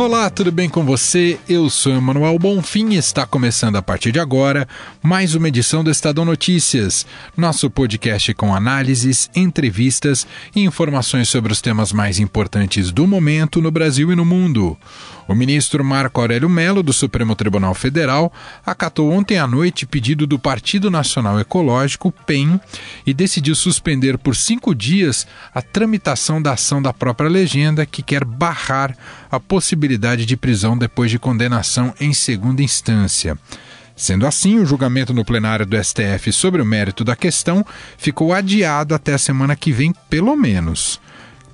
Olá, tudo bem com você? Eu sou Emanuel Bonfim e está começando a partir de agora mais uma edição do Estadão Notícias, nosso podcast com análises, entrevistas e informações sobre os temas mais importantes do momento no Brasil e no mundo. O ministro Marco Aurélio Melo, do Supremo Tribunal Federal, acatou ontem à noite pedido do Partido Nacional Ecológico, PEN, e decidiu suspender por cinco dias a tramitação da ação da própria legenda que quer barrar a possibilidade de prisão depois de condenação em segunda instância. Sendo assim, o julgamento no plenário do STF sobre o mérito da questão ficou adiado até a semana que vem, pelo menos.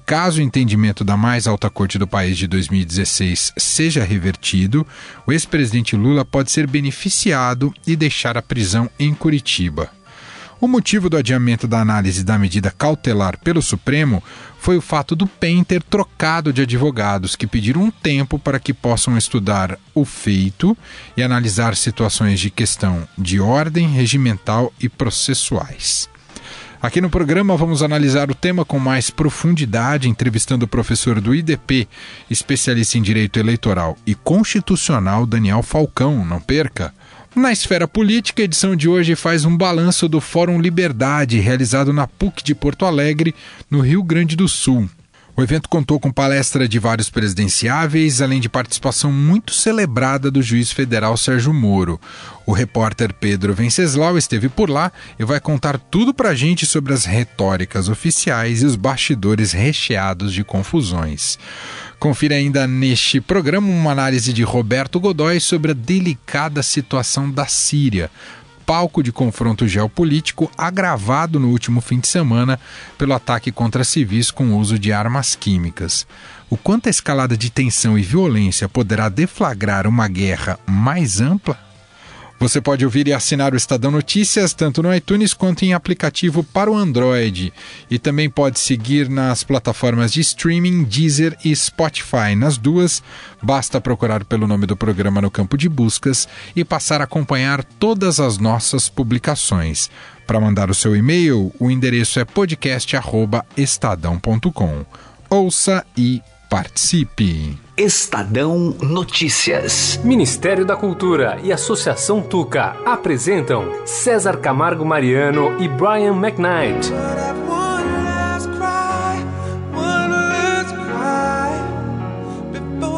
Caso o entendimento da mais alta corte do país de 2016 seja revertido, o ex-presidente Lula pode ser beneficiado e deixar a prisão em Curitiba. O motivo do adiamento da análise da medida cautelar pelo Supremo foi o fato do PEN ter trocado de advogados que pediram um tempo para que possam estudar o feito e analisar situações de questão de ordem regimental e processuais. Aqui no programa vamos analisar o tema com mais profundidade, entrevistando o professor do IDP, especialista em direito eleitoral e constitucional, Daniel Falcão. Não perca! Na esfera política, a edição de hoje faz um balanço do Fórum Liberdade, realizado na PUC de Porto Alegre, no Rio Grande do Sul. O evento contou com palestra de vários presidenciáveis, além de participação muito celebrada do juiz federal Sérgio Moro. O repórter Pedro Venceslau esteve por lá e vai contar tudo pra gente sobre as retóricas oficiais e os bastidores recheados de confusões. Confira ainda neste programa uma análise de Roberto Godoy sobre a delicada situação da Síria palco de confronto geopolítico agravado no último fim de semana pelo ataque contra civis com uso de armas químicas. O quanto a escalada de tensão e violência poderá deflagrar uma guerra mais ampla? Você pode ouvir e assinar o Estadão Notícias tanto no iTunes quanto em aplicativo para o Android. E também pode seguir nas plataformas de streaming Deezer e Spotify. Nas duas, basta procurar pelo nome do programa no campo de buscas e passar a acompanhar todas as nossas publicações. Para mandar o seu e-mail, o endereço é podcast@estadão.com. Ouça e participe. Estadão Notícias. Ministério da Cultura e Associação Tuca apresentam César Camargo Mariano e Brian McKnight.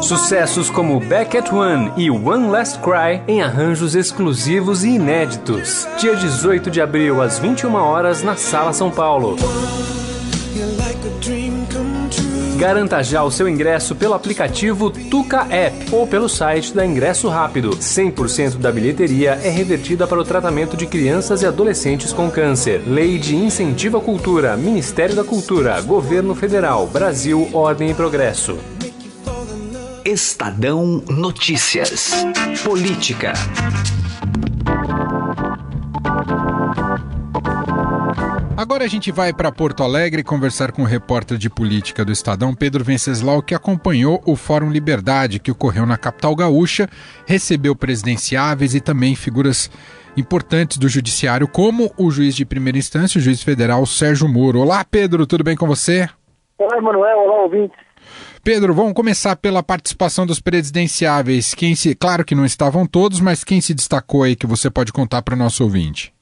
Sucessos como Back at One e One Last Cry em arranjos exclusivos e inéditos. Dia 18 de abril, às 21 horas, na Sala São Paulo. Garanta já o seu ingresso pelo aplicativo Tuca App ou pelo site da Ingresso Rápido. 100% da bilheteria é revertida para o tratamento de crianças e adolescentes com câncer. Lei de Incentivo à Cultura, Ministério da Cultura, Governo Federal, Brasil, Ordem e Progresso. Estadão Notícias. Política. Agora a gente vai para Porto Alegre conversar com o repórter de política do Estadão, Pedro Venceslau, que acompanhou o Fórum Liberdade que ocorreu na capital gaúcha, recebeu presidenciáveis e também figuras importantes do judiciário, como o juiz de primeira instância, o juiz federal Sérgio Moro. Olá, Pedro, tudo bem com você? Olá, Emanuel, olá, ouvintes. Pedro, vamos começar pela participação dos presidenciáveis. Quem se, claro que não estavam todos, mas quem se destacou aí que você pode contar para o nosso ouvinte?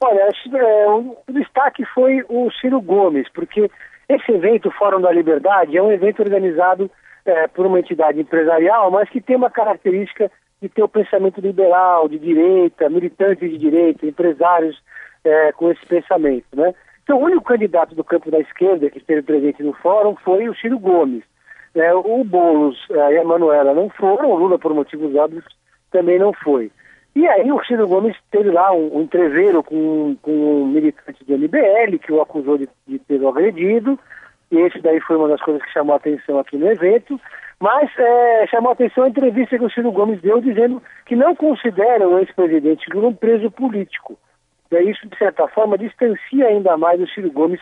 Olha, é, o destaque foi o Ciro Gomes, porque esse evento, o Fórum da Liberdade, é um evento organizado é, por uma entidade empresarial, mas que tem uma característica de ter o pensamento liberal, de direita, militantes de direita, empresários é, com esse pensamento, né? Então, o único candidato do campo da esquerda que esteve presente no fórum foi o Ciro Gomes. É, o Boulos é, e a Manuela não foram, o Lula, por motivos óbvios, também não foi. E aí o Ciro Gomes teve lá um, um entreveiro com, com um militante do MBL que o acusou de, de ter agredido, e esse daí foi uma das coisas que chamou a atenção aqui no evento, mas é, chamou a atenção a entrevista que o Ciro Gomes deu dizendo que não considera o ex-presidente Lula um preso político. E isso, de certa forma, distancia ainda mais o Ciro Gomes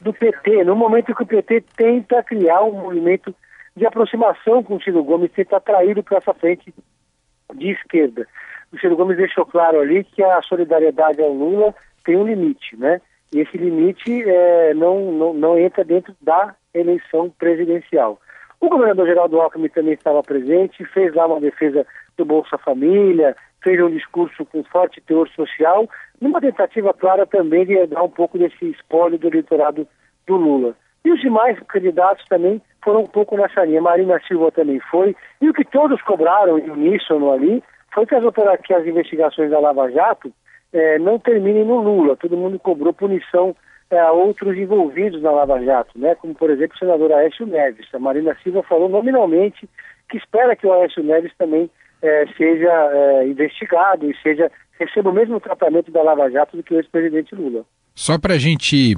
do PT, no momento que o PT tenta criar um movimento de aproximação com o Ciro Gomes, tenta atraí-lo para essa frente de esquerda. O Ciro Gomes deixou claro ali que a solidariedade ao Lula tem um limite, né? E esse limite é, não, não, não entra dentro da eleição presidencial. O governador Geraldo Alckmin também estava presente, fez lá uma defesa do Bolsa Família, fez um discurso com forte teor social, numa tentativa clara também de dar um pouco desse espólio do eleitorado do Lula. E os demais candidatos também foram um pouco nessa linha. Marina Silva também foi. E o que todos cobraram em uníssono ali foi que as, que as investigações da Lava Jato é, não terminem no Lula. Todo mundo cobrou punição é, a outros envolvidos na Lava Jato, né? como por exemplo o senador Aécio Neves. A Marina Silva falou nominalmente que espera que o Aécio Neves também é, seja é, investigado e seja receba o mesmo tratamento da Lava Jato do que o ex-presidente Lula. Só para a gente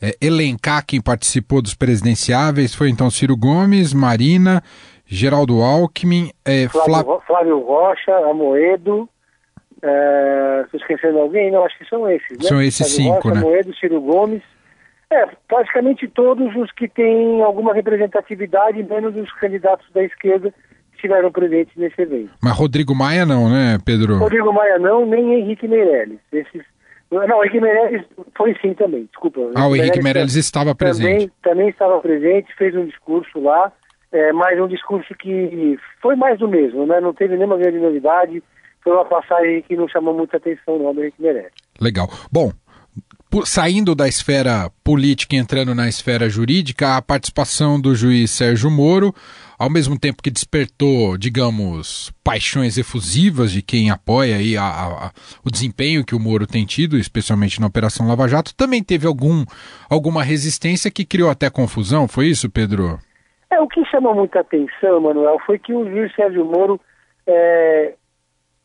é, elencar quem participou dos presidenciáveis, foi então Ciro Gomes, Marina, Geraldo Alckmin, é, Flávio, Flávio Rocha, Amoedo, é, estou esquecendo alguém? Não, acho que são esses, né? São esses Flávio cinco, Rocha, né? Amoedo, Ciro Gomes, é, praticamente todos os que têm alguma representatividade, menos os candidatos da esquerda que estiveram presentes nesse evento. Mas Rodrigo Maia não, né, Pedro? Rodrigo Maia não, nem Henrique Meirelles. Esses não, o Henrique Meirelles foi sim também, desculpa. Ah, o Henrique Meirelles, estava presente. Também, também estava presente, fez um discurso lá, é, mas um discurso que foi mais do mesmo, né? Não teve nenhuma grande novidade, foi uma passagem que não chamou muita atenção não do Henrique Meirelles. Legal. Bom, saindo da esfera política e entrando na esfera jurídica, a participação do juiz Sérgio Moro, ao mesmo tempo que despertou, digamos, paixões efusivas de quem apoia aí a, a, o desempenho que o Moro tem tido, especialmente na Operação Lava Jato, também teve algum, alguma resistência que criou até confusão, foi isso, Pedro? É, o que chamou muita atenção, Manuel, foi que o juiz Sérgio Moro é,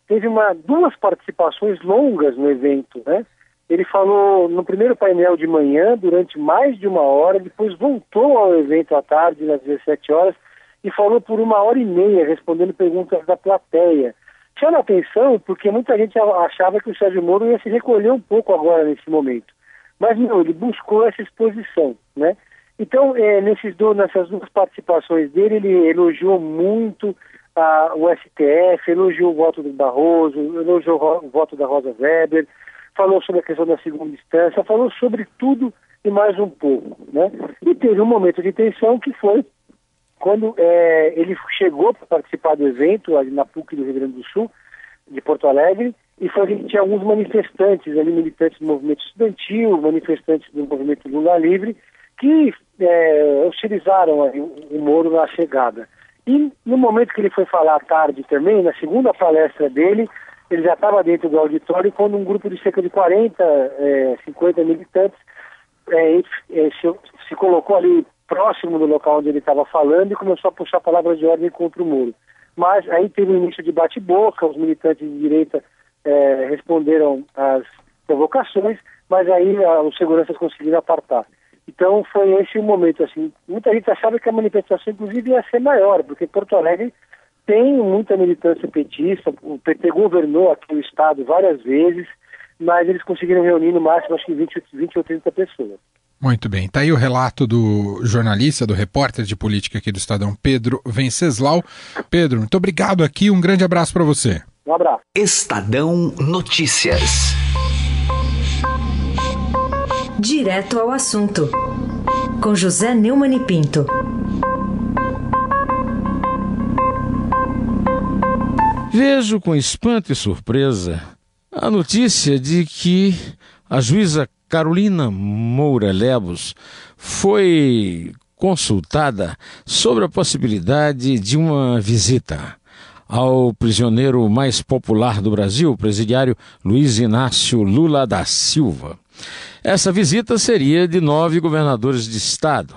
teve uma, duas participações longas no evento, né? Ele falou no primeiro painel de manhã, durante mais de uma hora, depois voltou ao evento à tarde, às 17 horas, e falou por uma hora e meia, respondendo perguntas da plateia. Chama atenção porque muita gente achava que o Sérgio Moro ia se recolher um pouco agora nesse momento. Mas não, ele buscou essa exposição, né? Então, é, nesses do, nessas duas participações dele, ele elogiou muito a, o STF, elogiou o voto do Barroso, elogiou o voto da Rosa Weber, falou sobre a questão da segunda instância, falou sobre tudo e mais um pouco, né? E teve um momento de tensão que foi quando é, ele chegou para participar do evento ali na PUC do Rio Grande do Sul, de Porto Alegre, e foi que tinha alguns manifestantes ali, militantes do movimento estudantil, manifestantes do movimento Lula Livre, que é, hostilizaram ali, o Moro na chegada. E no momento que ele foi falar à tarde também, na segunda palestra dele, ele já estava dentro do auditório quando um grupo de cerca de 40, é, 50 militantes é, é, se, se, colocou ali próximo do local onde ele estava falando e começou a puxar palavras de ordem contra o muro. Mas aí teve um início de bate-boca, os militantes de direita é, responderam às provocações, mas aí a, os seguranças conseguiram apartar. Então foi esse o momento, assim, muita gente achava que a manifestação inclusive ia ser maior, porque Porto Alegre tem muita militância petista, o PT governou aqui o estado várias vezes, mas eles conseguiram reunir no máximo acho que 20, 20 ou 30 pessoas. Muito bem. Está aí o relato do jornalista, do repórter de política aqui do Estadão, Pedro Venceslau. Pedro, muito obrigado aqui. Um grande abraço para você. Um abraço. Estadão Notícias. Direto ao assunto. Com José Neumann e Pinto. Vejo com espanto e surpresa a notícia de que a juíza Carolina Moura Lebos foi consultada sobre a possibilidade de uma visita ao prisioneiro mais popular do Brasil, o presidiário Luiz Inácio Lula da Silva. Essa visita seria de nove governadores de estado.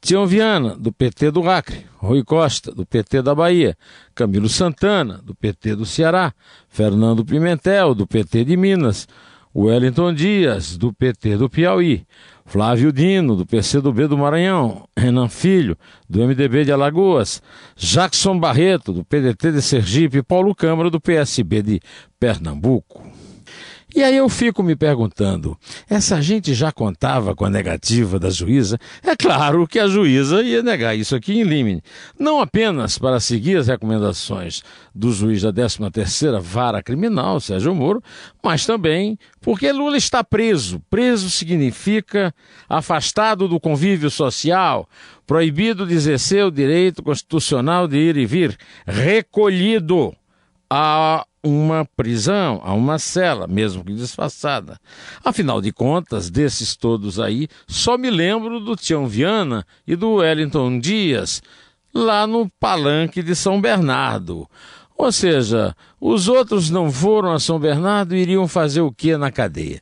Tião Viana, do PT do Acre, Rui Costa, do PT da Bahia, Camilo Santana, do PT do Ceará, Fernando Pimentel, do PT de Minas, Wellington Dias, do PT do Piauí, Flávio Dino, do PCdoB do Maranhão, Renan Filho, do MDB de Alagoas, Jackson Barreto, do PDT de Sergipe. Paulo Câmara, do PSB de Pernambuco. E aí eu fico me perguntando: essa gente já contava com a negativa da juíza? É claro que a juíza ia negar isso aqui em limine. Não apenas para seguir as recomendações do juiz da 13ª Vara Criminal, Sérgio Moro, mas também porque Lula está preso. Preso significa afastado do convívio social, proibido de exercer o direito constitucional de ir e vir, recolhido a uma prisão, a uma cela, mesmo que disfarçada. Afinal de contas, desses todos aí, só me lembro do Tião Viana e do Wellington Dias, lá no palanque de São Bernardo. Ou seja, os outros não foram a São Bernardo e iriam fazer o que na cadeia?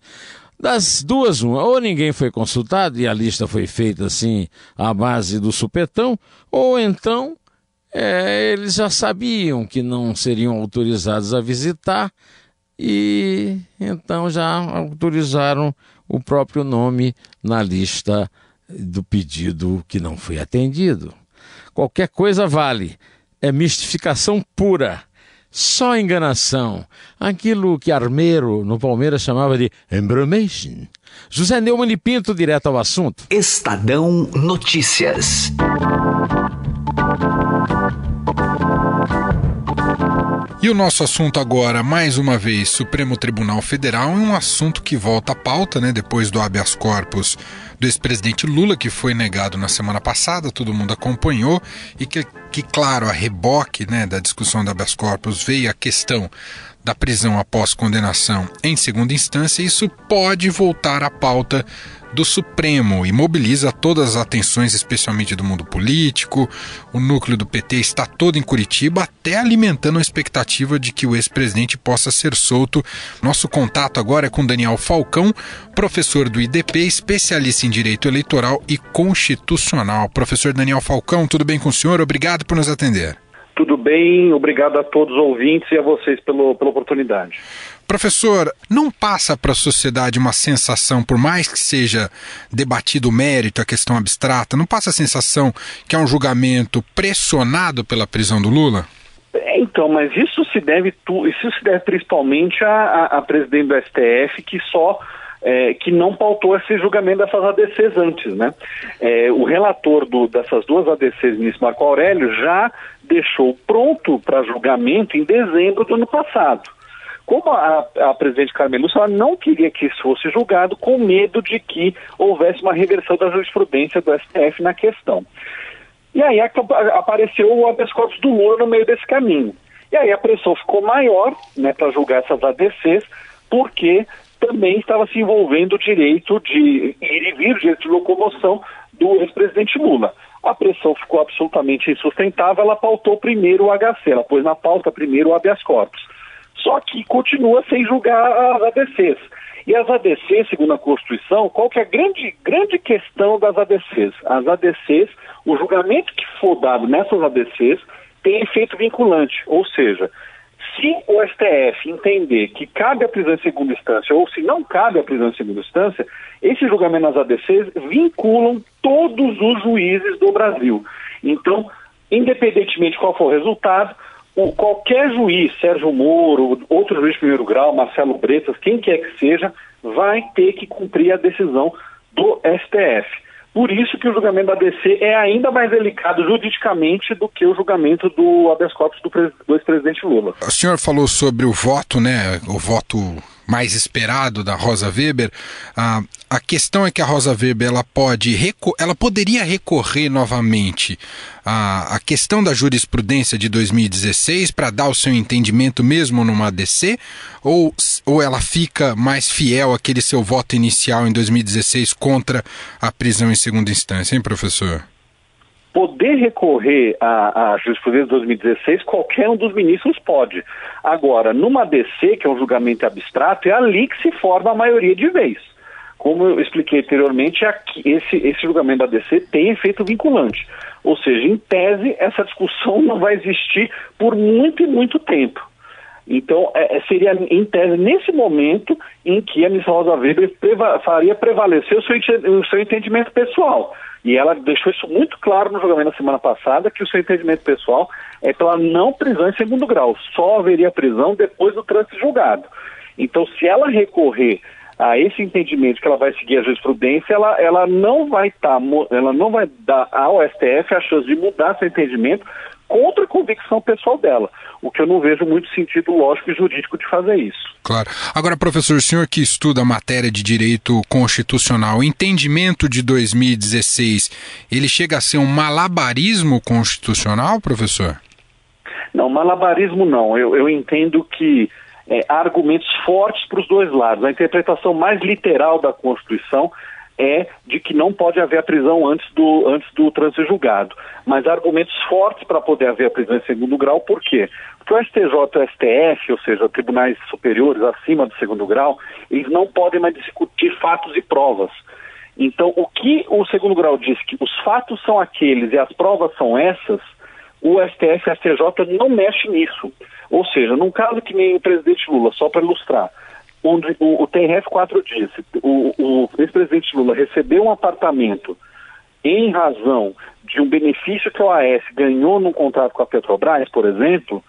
Das duas, uma, ou ninguém foi consultado e a lista foi feita assim à base do supetão, ou então é, eles já sabiam que não seriam autorizados a visitar e então já autorizaram o próprio nome na lista do pedido que não foi atendido. Qualquer coisa vale, é mistificação pura, só enganação. Aquilo que Armeiro no Palmeiras chamava de embromation. José Neumann e Pinto, direto ao assunto. Estadão Notícias. E o nosso assunto agora, mais uma vez, Supremo Tribunal Federal, é um assunto que volta à pauta, né, depois do habeas corpus do ex-presidente Lula, que foi negado na semana passada, todo mundo acompanhou, e que, que claro, a reboque né, da discussão do habeas corpus veio a questão da prisão após condenação em segunda instância, isso pode voltar à pauta do Supremo e mobiliza todas as atenções, especialmente do mundo político. O núcleo do PT está todo em Curitiba, até alimentando a expectativa de que o ex-presidente possa ser solto. Nosso contato agora é com Daniel Falcão, professor do IDP, especialista em direito eleitoral e constitucional. Professor Daniel Falcão, tudo bem com o senhor? Obrigado por nos atender. Tudo bem, obrigado a todos os ouvintes e a vocês pelo, pela oportunidade. Professor, não passa para a sociedade uma sensação, por mais que seja debatido o mérito, a questão abstrata, não passa a sensação que é um julgamento pressionado pela prisão do Lula? É, então, mas isso se deve, isso se deve principalmente à, presidente do STF, que só é, que não pautou esse julgamento dessas ADCs antes, né? É, o relator do, dessas duas ADCs, ministro Marco Aurélio, já deixou pronto para julgamento em dezembro do ano passado. Como a, a presidente Carmen Lúcia ela não queria que isso fosse julgado, com medo de que houvesse uma reversão da jurisprudência do STF na questão. E aí apareceu o habeas corpus do Lula no meio desse caminho. E aí a pressão ficou maior né, para julgar essas ADCs, porque também estava se envolvendo o direito de ir e vir, o direito de locomoção do ex-presidente Lula. A pressão ficou absolutamente insustentável, ela pautou primeiro o HC, ela pôs na pauta primeiro o habeas corpus só que continua sem julgar as ADCs. E as ADCs, segundo a Constituição, qual que é a grande, grande questão das ADCs? As ADCs, o julgamento que for dado nessas ADCs tem efeito vinculante, ou seja, se o STF entender que cabe a prisão em segunda instância ou se não cabe a prisão em segunda instância, esse julgamento nas ADCs vinculam todos os juízes do Brasil. Então, independentemente de qual for o resultado, o, qualquer juiz, Sérgio Moro, outro juiz de primeiro grau, Marcelo Bretas, quem quer que seja, vai ter que cumprir a decisão do STF. Por isso que o julgamento da DC é ainda mais delicado juridicamente do que o julgamento do habeas corpus do, do ex-presidente Lula. O senhor falou sobre o voto, né? O voto mais esperado da Rosa Weber. Ah, a questão é que a Rosa Weber ela pode ela poderia recorrer novamente à, à questão da jurisprudência de 2016 para dar o seu entendimento mesmo numa ADC ou, ou ela fica mais fiel àquele seu voto inicial em 2016 contra a prisão em segunda instância, hein, professor? poder recorrer à, à jurisprudência de 2016, qualquer um dos ministros pode. Agora, numa DC, que é um julgamento abstrato, é ali que se forma a maioria de vez. Como eu expliquei anteriormente, aqui, esse, esse julgamento da DC tem efeito vinculante. Ou seja, em tese, essa discussão não vai existir por muito e muito tempo. Então, é, é seria, em tese, nesse momento em que a ministra Rosa Weber preva faria prevalecer o seu, o seu entendimento pessoal. E ela deixou isso muito claro no julgamento na semana passada, que o seu entendimento pessoal é pela não prisão em segundo grau. Só haveria prisão depois do trânsito julgado. Então, se ela recorrer a esse entendimento que ela vai seguir a jurisprudência, ela, ela não vai estar, tá, ela não vai dar ao STF a chance de mudar seu entendimento contra a convicção pessoal dela, o que eu não vejo muito sentido lógico e jurídico de fazer isso. Claro. Agora, professor, o senhor que estuda a matéria de direito constitucional, o entendimento de 2016, ele chega a ser um malabarismo constitucional, professor? Não, malabarismo não. Eu, eu entendo que é, argumentos fortes para os dois lados. A interpretação mais literal da Constituição é de que não pode haver a prisão antes do, antes do trânsito julgado. Mas há argumentos fortes para poder haver a prisão em segundo grau, por quê? Porque o STJ e o STF, ou seja, tribunais superiores acima do segundo grau, eles não podem mais discutir fatos e provas. Então, o que o segundo grau diz que os fatos são aqueles e as provas são essas, o STF e o STJ não mexe nisso. Ou seja, num caso que nem o presidente Lula, só para ilustrar, onde o, o TRF4 disse, o, o ex-presidente Lula recebeu um apartamento em razão de um benefício que o AS ganhou num contrato com a Petrobras, por exemplo,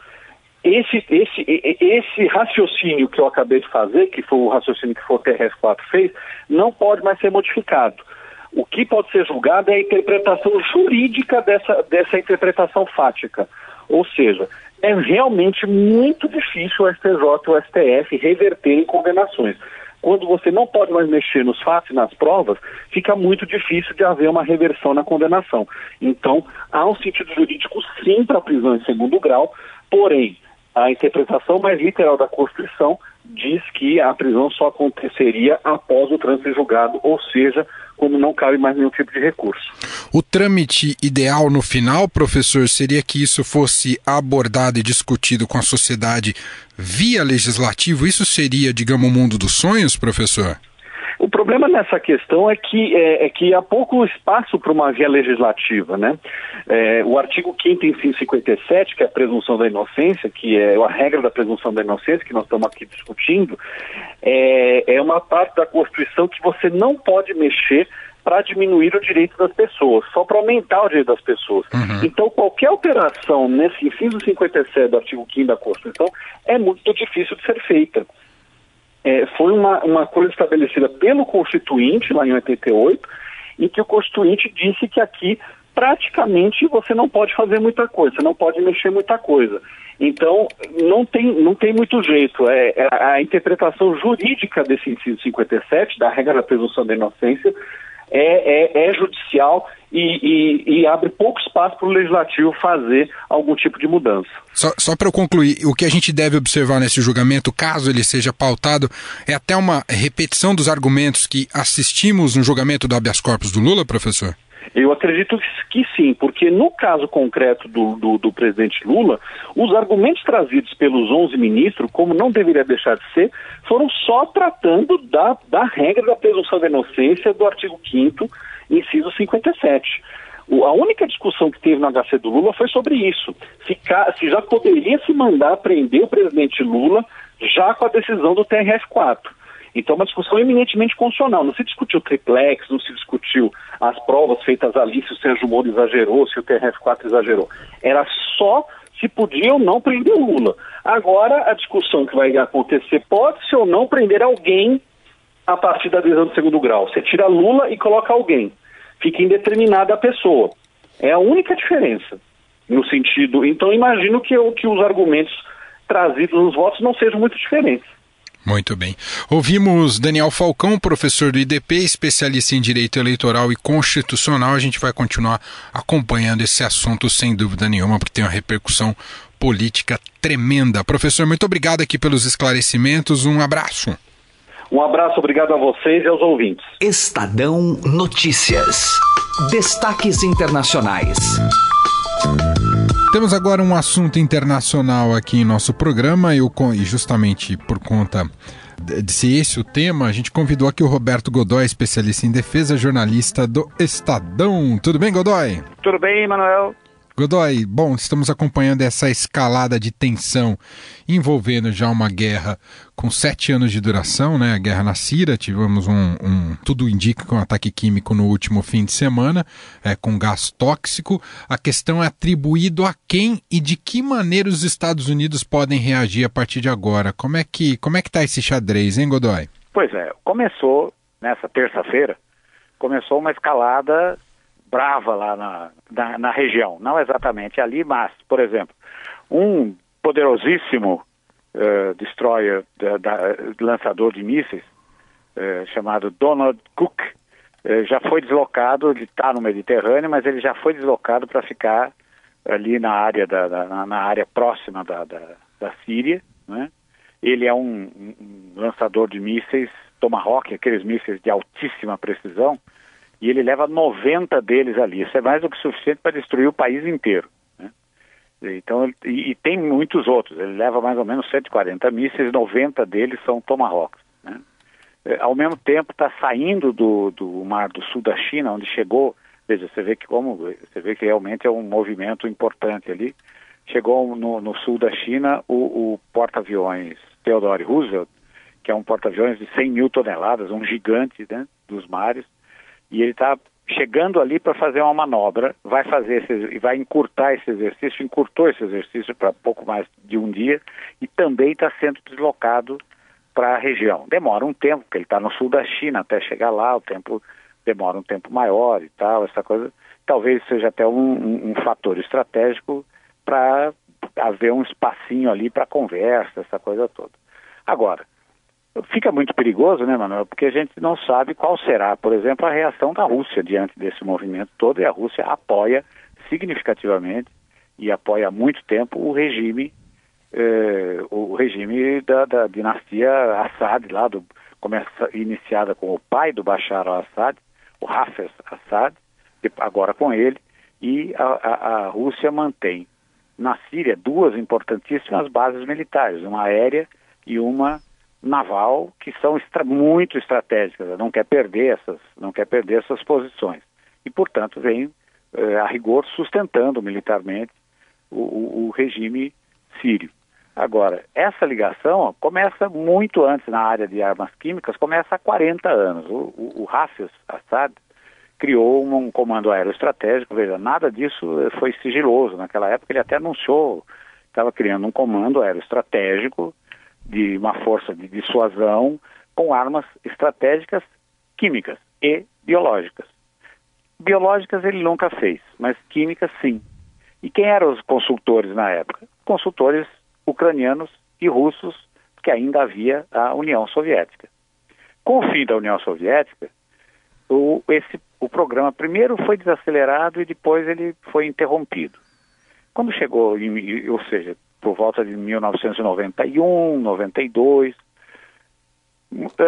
esse, esse, esse raciocínio que eu acabei de fazer, que foi o raciocínio que o TRF4 fez, não pode mais ser modificado. O que pode ser julgado é a interpretação jurídica dessa, dessa interpretação fática. Ou seja, é realmente muito difícil o STJ e o STF reverterem condenações. Quando você não pode mais mexer nos fatos e nas provas, fica muito difícil de haver uma reversão na condenação. Então, há um sentido jurídico sim para a prisão em segundo grau, porém, a interpretação mais literal da Constituição diz que a prisão só aconteceria após o trânsito julgado, ou seja, quando não cabe mais nenhum tipo de recurso. O trâmite ideal no final, professor, seria que isso fosse abordado e discutido com a sociedade via legislativo? Isso seria, digamos, o mundo dos sonhos, professor? O problema nessa questão é que, é, é que há pouco espaço para uma via legislativa, né? É, o artigo 5 inciso 57, que é a presunção da inocência, que é a regra da presunção da inocência, que nós estamos aqui discutindo, é, é uma parte da Constituição que você não pode mexer para diminuir o direito das pessoas, só para aumentar o direito das pessoas. Uhum. Então, qualquer alteração nesse inciso 57 do artigo 5 da Constituição é muito difícil de ser feita é, foi uma, uma coisa estabelecida pelo Constituinte, lá em 88, em que o Constituinte disse que aqui praticamente você não pode fazer muita coisa, você não pode mexer muita coisa. Então, não tem, não tem muito jeito. É, é, a interpretação jurídica desse inciso 57, da regra da presunção da inocência, é, é, é judicial e, e, e, abre pouco espaço para o legislativo fazer algum tipo de mudança. Só, só para eu concluir, o que a gente deve observar nesse julgamento, caso ele seja pautado, é até uma repetição dos argumentos que assistimos no julgamento do habeas corpus do Lula, professor? Eu acredito que sim, porque no caso concreto do, do, do, presidente Lula, os argumentos trazidos pelos 11 ministros, como não deveria deixar de ser, foram só tratando da, da regra da presunção da inocência do artigo 5 inciso 57. O, a única discussão que teve no HC do Lula foi sobre isso. Se, já poderia se mandar prender o presidente Lula já com a decisão do TRF4. Então, uma discussão eminentemente constitucional. Não se discutiu triplex, não se discutiu as provas feitas ali, se o Sérgio Moro exagerou, se o TRF4 exagerou. Era só se podia ou não prender o Lula. Agora, a discussão que vai acontecer pode-se ou não prender alguém a partir da decisão do segundo grau. Você tira Lula e coloca alguém. Fica indeterminada a pessoa. É a única diferença no sentido. Então, imagino que, que os argumentos trazidos nos votos não sejam muito diferentes. Muito bem. Ouvimos Daniel Falcão, professor do IDP, especialista em direito eleitoral e constitucional. A gente vai continuar acompanhando esse assunto sem dúvida nenhuma, porque tem uma repercussão política tremenda. Professor, muito obrigado aqui pelos esclarecimentos. Um abraço. Um abraço, obrigado a vocês e aos ouvintes. Estadão Notícias. Destaques internacionais. Temos agora um assunto internacional aqui em nosso programa e justamente por conta de ser esse o tema, a gente convidou aqui o Roberto Godoy, especialista em defesa, jornalista do Estadão. Tudo bem, Godoy? Tudo bem, Manuel. Godoy, bom, estamos acompanhando essa escalada de tensão envolvendo já uma guerra com sete anos de duração, né? A guerra na Síria, tivemos um, um tudo indica que um ataque químico no último fim de semana, é, com gás tóxico. A questão é atribuído a quem e de que maneira os Estados Unidos podem reagir a partir de agora. Como é que como é que está esse xadrez, hein, Godoy? Pois é, começou nessa terça-feira, começou uma escalada brava lá na, na, na, região. Não exatamente ali, mas, por exemplo, um poderosíssimo uh, destroyer, da, da, lançador de mísseis, uh, chamado Donald Cook, uh, já foi deslocado, ele está no Mediterrâneo, mas ele já foi deslocado para ficar ali na área, da, da na área próxima da, da, da Síria. Né? Ele é um, um lançador de mísseis Tomahawk, aqueles mísseis de altíssima precisão, e ele leva 90 deles ali. Isso é mais do que suficiente para destruir o país inteiro. Né? Então, e, e, tem muitos outros. Ele leva mais ou menos 140 mísseis, 90 deles são Tomahawks. Né? É, ao mesmo tempo, está saindo do, do mar do sul da China, onde chegou. Veja, você vê que como você vê que realmente é um movimento importante ali. Chegou no, no sul da China o, o porta-aviões Theodore Roosevelt, que é um porta-aviões de 100 mil toneladas, um gigante né, dos mares e ele está chegando ali para fazer uma manobra, vai fazer esse, vai encurtar esse exercício, encurtou esse exercício para pouco mais de um dia e também está sendo deslocado para a região. Demora um tempo, porque ele está no sul da China até chegar lá, o tempo demora um tempo maior e tal, essa coisa. Talvez seja até um, um, um fator estratégico para haver um espacinho ali para conversa, essa coisa toda. Agora, fica muito perigoso, né, Manuel? Porque a gente não sabe qual será, por exemplo, a reação da Rússia diante desse movimento todo, e a Rússia apoia significativamente e apoia há muito tempo o regime, eh, o regime da, da, dinastia Assad, lá do, começa, iniciada com o pai do Bashar al-Assad, o Hafez Assad, agora com ele, e a, a, a Rússia mantém na Síria duas importantíssimas bases militares, uma aérea e uma naval que são muito estratégicas, não quer perder essas, não quer perder essas posições e portanto vem eh, a rigor sustentando militarmente o, o, o, regime sírio. Agora essa ligação ó, começa muito antes na área de armas químicas, começa há 40 anos. O, o, o Hafez Assad criou um, um comando aeroestratégico. Veja, nada disso eh, foi sigiloso naquela época. Ele até anunciou estava criando um comando aeroestratégico de uma força de dissuasão com armas estratégicas químicas e biológicas. Biológicas ele nunca fez, mas químicas sim. E quem eram os consultores na época? Consultores ucranianos e russos, que ainda havia a União Soviética. Com o fim da União Soviética, o, esse, o programa primeiro foi desacelerado e depois ele foi interrompido. Quando chegou, ou seja, por volta de 1991, 92.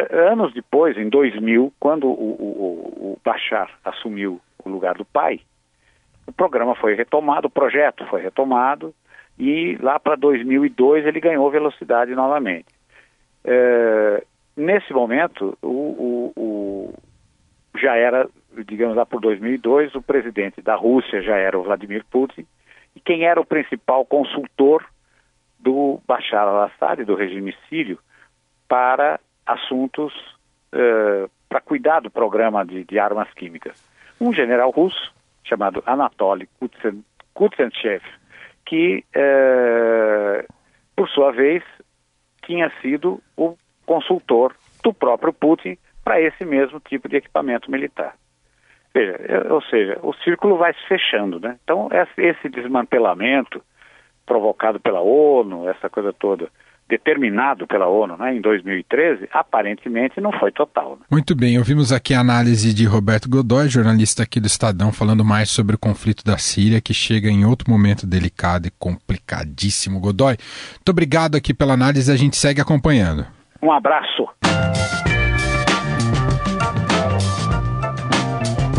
Anos depois, em 2000, quando o, o, o Bashar assumiu o lugar do pai, o programa foi retomado, o projeto foi retomado, e lá para 2002 ele ganhou velocidade novamente. É, nesse momento, o, o, já era, digamos lá por 2002, o presidente da Rússia já era o Vladimir Putin, e quem era o principal consultor do Bashar al-Assad, do regime sírio, para assuntos, uh, para cuidar do programa de, de, armas químicas. Um general russo, chamado Anatoly Kutsen, Kutsenchev, que, uh, por sua vez, tinha sido o consultor do próprio Putin para esse mesmo tipo de equipamento militar. Veja, é, ou seja, o círculo vai se fechando, né? Então, esse desmantelamento provocado pela ONU, essa coisa toda, determinado pela ONU né, em 2013, aparentemente não foi total. Né? Muito bem, ouvimos aqui a análise de Roberto Godoy, jornalista aqui do Estadão, falando mais sobre o conflito da Síria, que chega em outro momento delicado e complicadíssimo. Godoy, muito obrigado aqui pela análise, a gente segue acompanhando. Um abraço.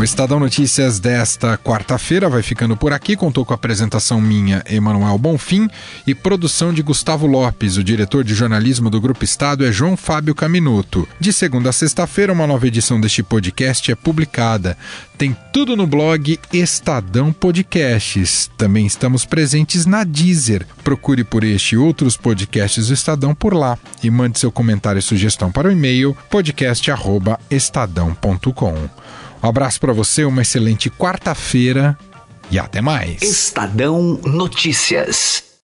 O Estadão Notícias desta quarta-feira vai ficando por aqui. Contou com a apresentação minha, Emanuel Bonfim, e produção de Gustavo Lopes. O diretor de jornalismo do Grupo Estado é João Fábio Caminuto. De segunda a sexta-feira, uma nova edição deste podcast é publicada. Tem tudo no blog Estadão Podcasts. Também estamos presentes na Deezer. Procure por este e outros podcasts do Estadão por lá e mande seu comentário e sugestão para o e-mail podcast@estadão.com. Um abraço para você, uma excelente quarta-feira e até mais. Estadão Notícias.